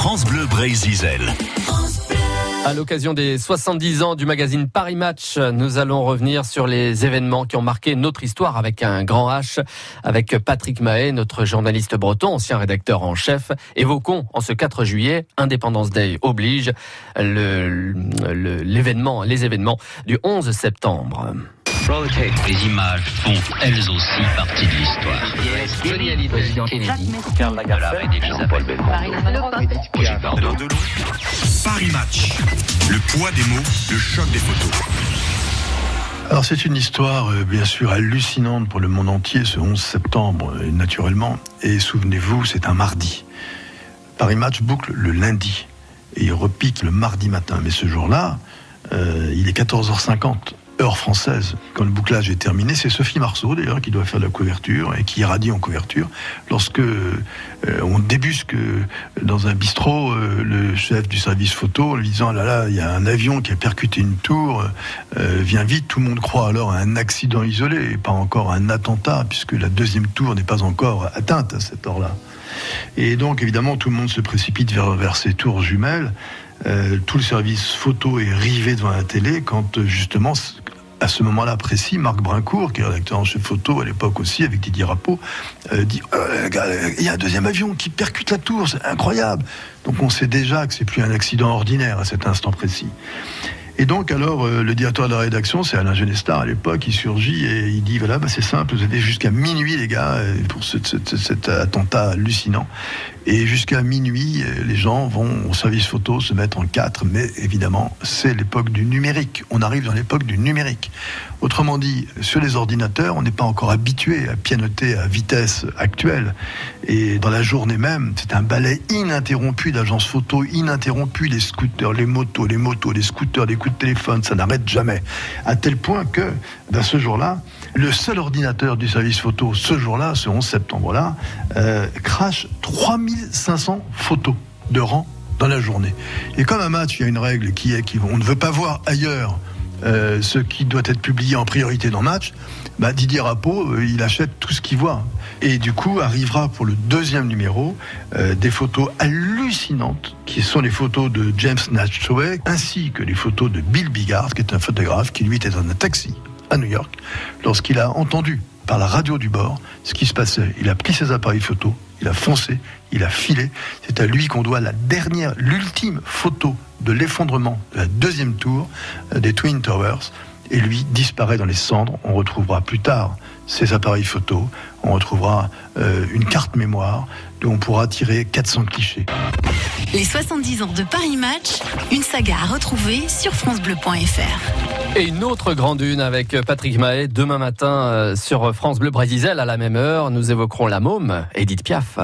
France Bleu Brésil. À l'occasion des 70 ans du magazine Paris Match, nous allons revenir sur les événements qui ont marqué notre histoire avec un grand H, avec Patrick Mahé, notre journaliste breton, ancien rédacteur en chef. Évoquons en ce 4 juillet, Independence Day oblige, l'événement, les événements du 11 septembre. Les images font elles aussi partie de l'histoire. Johnny Hallyday, président Kennedy, Karl Lagerfeld, Paris Paris Match. Le poids des mots, le choc des photos. Alors c'est une histoire euh, bien sûr hallucinante pour le monde entier ce 11 septembre, euh, naturellement. Et souvenez-vous, c'est un mardi. Paris Match boucle le lundi et il repique le mardi matin. Mais ce jour-là, euh, il est 14h50 heure française, quand le bouclage est terminé, c'est Sophie Marceau d'ailleurs qui doit faire la couverture et qui irradie en couverture. Lorsque euh, on débusque euh, dans un bistrot euh, le chef du service photo en lui disant là là, il y a un avion qui a percuté une tour, viens vite, tout le monde croit alors à un accident isolé et pas encore à un attentat puisque la deuxième tour n'est pas encore atteinte à cette heure-là. Et donc évidemment tout le monde se précipite vers ces tours jumelles. Tout le service photo est rivé devant la télé quand justement à ce moment-là précis, Marc Brincourt, qui est rédacteur en chef photo à l'époque aussi, avec Didier Rapeau, euh, dit euh, il y a un deuxième avion qui percute la tour, c'est incroyable. Donc on sait déjà que c'est plus un accident ordinaire à cet instant précis. Et donc, alors, euh, le directeur de la rédaction, c'est Alain Genestar à l'époque, il surgit et il dit voilà, bah, c'est simple, vous avez jusqu'à minuit, les gars, pour cet attentat hallucinant. Et jusqu'à minuit, euh, les gens vont au service photo se mettre en quatre, mais évidemment, c'est l'époque du numérique. On arrive dans l'époque du numérique. Autrement dit, sur les ordinateurs, on n'est pas encore habitué à pianoter à vitesse actuelle. Et dans la journée même, c'est un balai ininterrompu d'agences photo, ininterrompu, les scooters, les motos, les motos, les scooters, les de téléphone, ça n'arrête jamais. À tel point que, ben, ce jour-là, le seul ordinateur du service photo, ce jour-là, ce 11 septembre-là, euh, crache 3500 photos de rang dans la journée. Et comme un match, il y a une règle qui est qu'on ne veut pas voir ailleurs euh, ce qui doit être publié en priorité dans match. Bah, Didier Rapeau, euh, il achète tout ce qu'il voit. Et du coup, arrivera pour le deuxième numéro des photos hallucinantes, qui sont les photos de James Natchway, ainsi que les photos de Bill Bigard, qui est un photographe qui lui était dans un taxi à New York, lorsqu'il a entendu par la radio du bord ce qui se passait. Il a pris ses appareils photo, il a foncé, il a filé. C'est à lui qu'on doit la dernière, l'ultime photo de l'effondrement de la deuxième tour euh, des Twin Towers. Et lui disparaît dans les cendres. On retrouvera plus tard ses appareils photo. On retrouvera euh, une carte mémoire dont on pourra tirer 400 clichés. Les 70 ans de Paris Match, une saga à retrouver sur francebleu.fr. Et une autre grande une avec Patrick Mahé demain matin euh, sur France Bleu Brésil à la même heure. Nous évoquerons la môme, Edith Piaf.